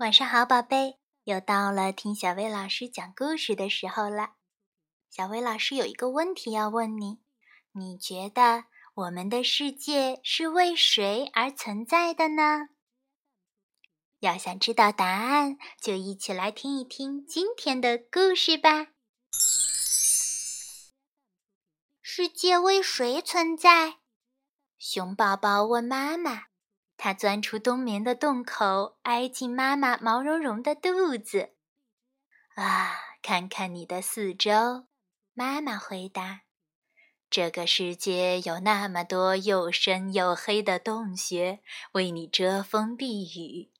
晚上好，宝贝，又到了听小薇老师讲故事的时候了。小薇老师有一个问题要问你：你觉得我们的世界是为谁而存在的呢？要想知道答案，就一起来听一听今天的故事吧。世界为谁存在？熊宝宝问妈妈。他钻出冬眠的洞口，挨进妈妈毛茸茸的肚子。啊，看看你的四周，妈妈回答：“这个世界有那么多又深又黑的洞穴，为你遮风避雨；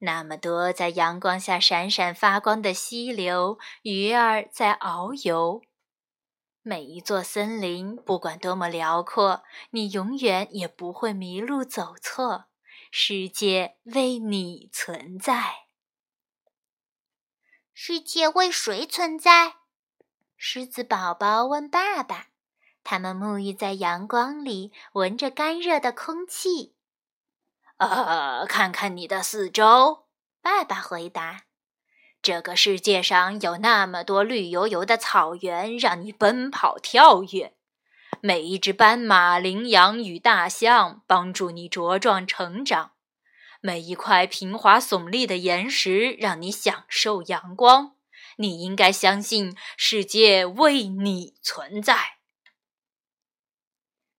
那么多在阳光下闪闪发光的溪流，鱼儿在遨游。每一座森林，不管多么辽阔，你永远也不会迷路走错。”世界为你存在。世界为谁存在？狮子宝宝问爸爸。他们沐浴在阳光里，闻着干热的空气。呃，看看你的四周，爸爸回答。这个世界上有那么多绿油油的草原，让你奔跑跳跃。每一只斑马、羚羊与大象帮助你茁壮成长，每一块平滑耸立的岩石让你享受阳光。你应该相信，世界为你存在。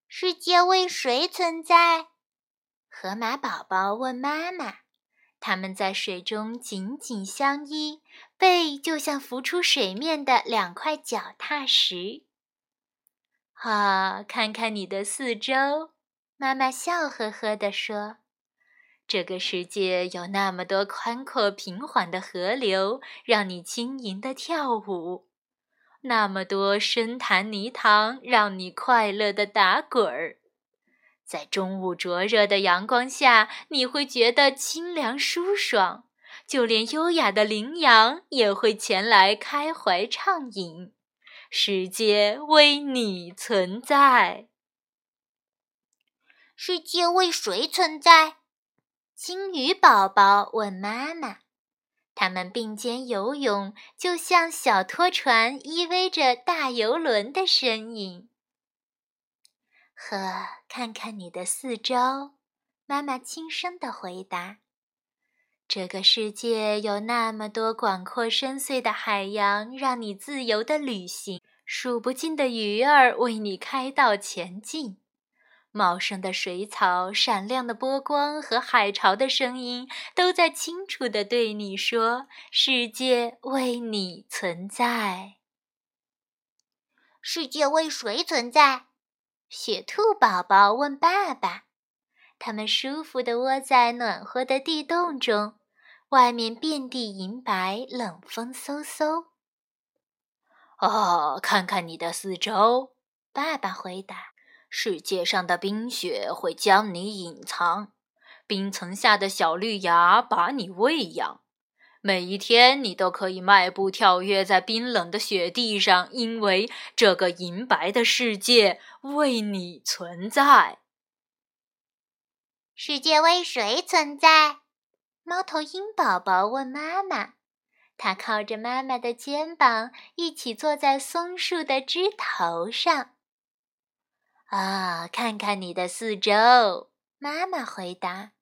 世界为谁存在？河马宝宝问妈妈。他们在水中紧紧相依，背就像浮出水面的两块脚踏石。啊，看看你的四周，妈妈笑呵呵地说：“这个世界有那么多宽阔平缓的河流，让你轻盈地跳舞；那么多深潭泥塘，让你快乐地打滚儿。在中午灼热的阳光下，你会觉得清凉舒爽，就连优雅的羚羊也会前来开怀畅饮。”世界为你存在。世界为谁存在？金鱼宝宝问妈妈。他们并肩游泳，就像小拖船依偎着大游轮的身影。呵，看看你的四周，妈妈轻声的回答。这个世界有那么多广阔深邃的海洋，让你自由的旅行；数不尽的鱼儿为你开道前进；茂盛的水草、闪亮的波光和海潮的声音，都在清楚地对你说：“世界为你存在。”世界为谁存在？雪兔宝宝问爸爸。他们舒服地窝在暖和的地洞中。外面遍地银白，冷风嗖嗖。哦，看看你的四周，爸爸回答。世界上的冰雪会将你隐藏，冰层下的小绿芽把你喂养。每一天，你都可以迈步跳跃在冰冷的雪地上，因为这个银白的世界为你存在。世界为谁存在？猫头鹰宝宝问妈妈：“它靠着妈妈的肩膀，一起坐在松树的枝头上。”啊，看看你的四周，妈妈回答：“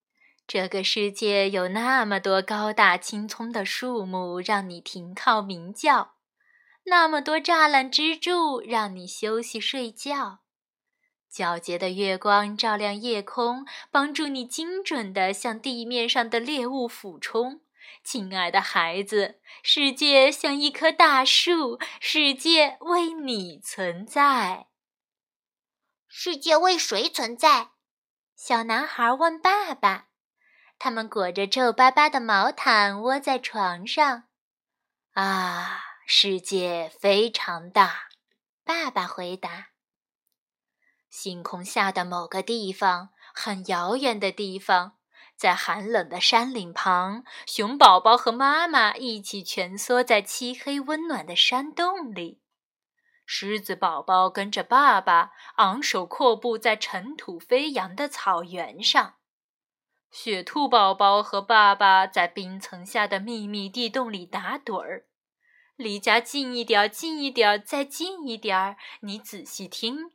这个世界有那么多高大青葱的树木，让你停靠鸣叫；那么多栅栏支柱，让你休息睡觉。”皎洁的月光照亮夜空，帮助你精准地向地面上的猎物俯冲。亲爱的孩子，世界像一棵大树，世界为你存在。世界为谁存在？小男孩问爸爸。他们裹着皱巴巴的毛毯，窝在床上。啊，世界非常大，爸爸回答。星空下的某个地方，很遥远的地方，在寒冷的山岭旁，熊宝宝和妈妈一起蜷缩在漆黑温暖的山洞里。狮子宝宝跟着爸爸昂首阔步在尘土飞扬的草原上。雪兔宝宝和爸爸在冰层下的秘密地洞里打盹儿。离家近一点，近一点，再近一点儿。你仔细听，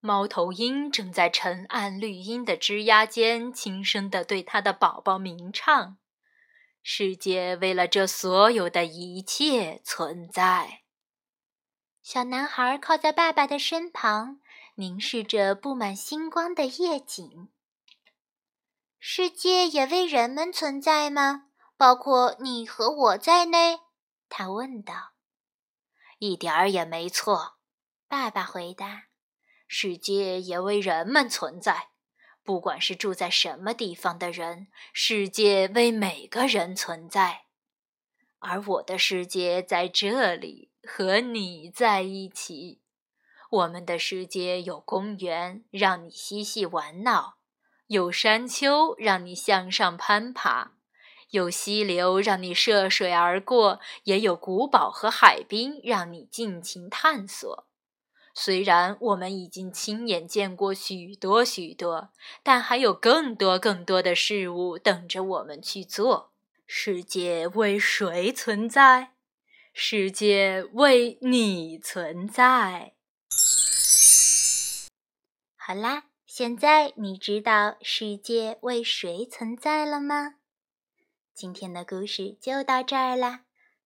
猫头鹰正在沉暗绿荫的枝桠间，轻声地对它的宝宝鸣唱：“世界为了这所有的一切存在。”小男孩靠在爸爸的身旁，凝视着布满星光的夜景。世界也为人们存在吗？包括你和我在内？他问道：“一点儿也没错。”爸爸回答：“世界也为人们存在，不管是住在什么地方的人，世界为每个人存在。而我的世界在这里，和你在一起。我们的世界有公园，让你嬉戏玩闹；有山丘，让你向上攀爬。”有溪流让你涉水而过，也有古堡和海滨让你尽情探索。虽然我们已经亲眼见过许多许多，但还有更多更多的事物等着我们去做。世界为谁存在？世界为你存在。好啦，现在你知道世界为谁存在了吗？今天的故事就到这儿啦！